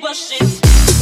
Electric it.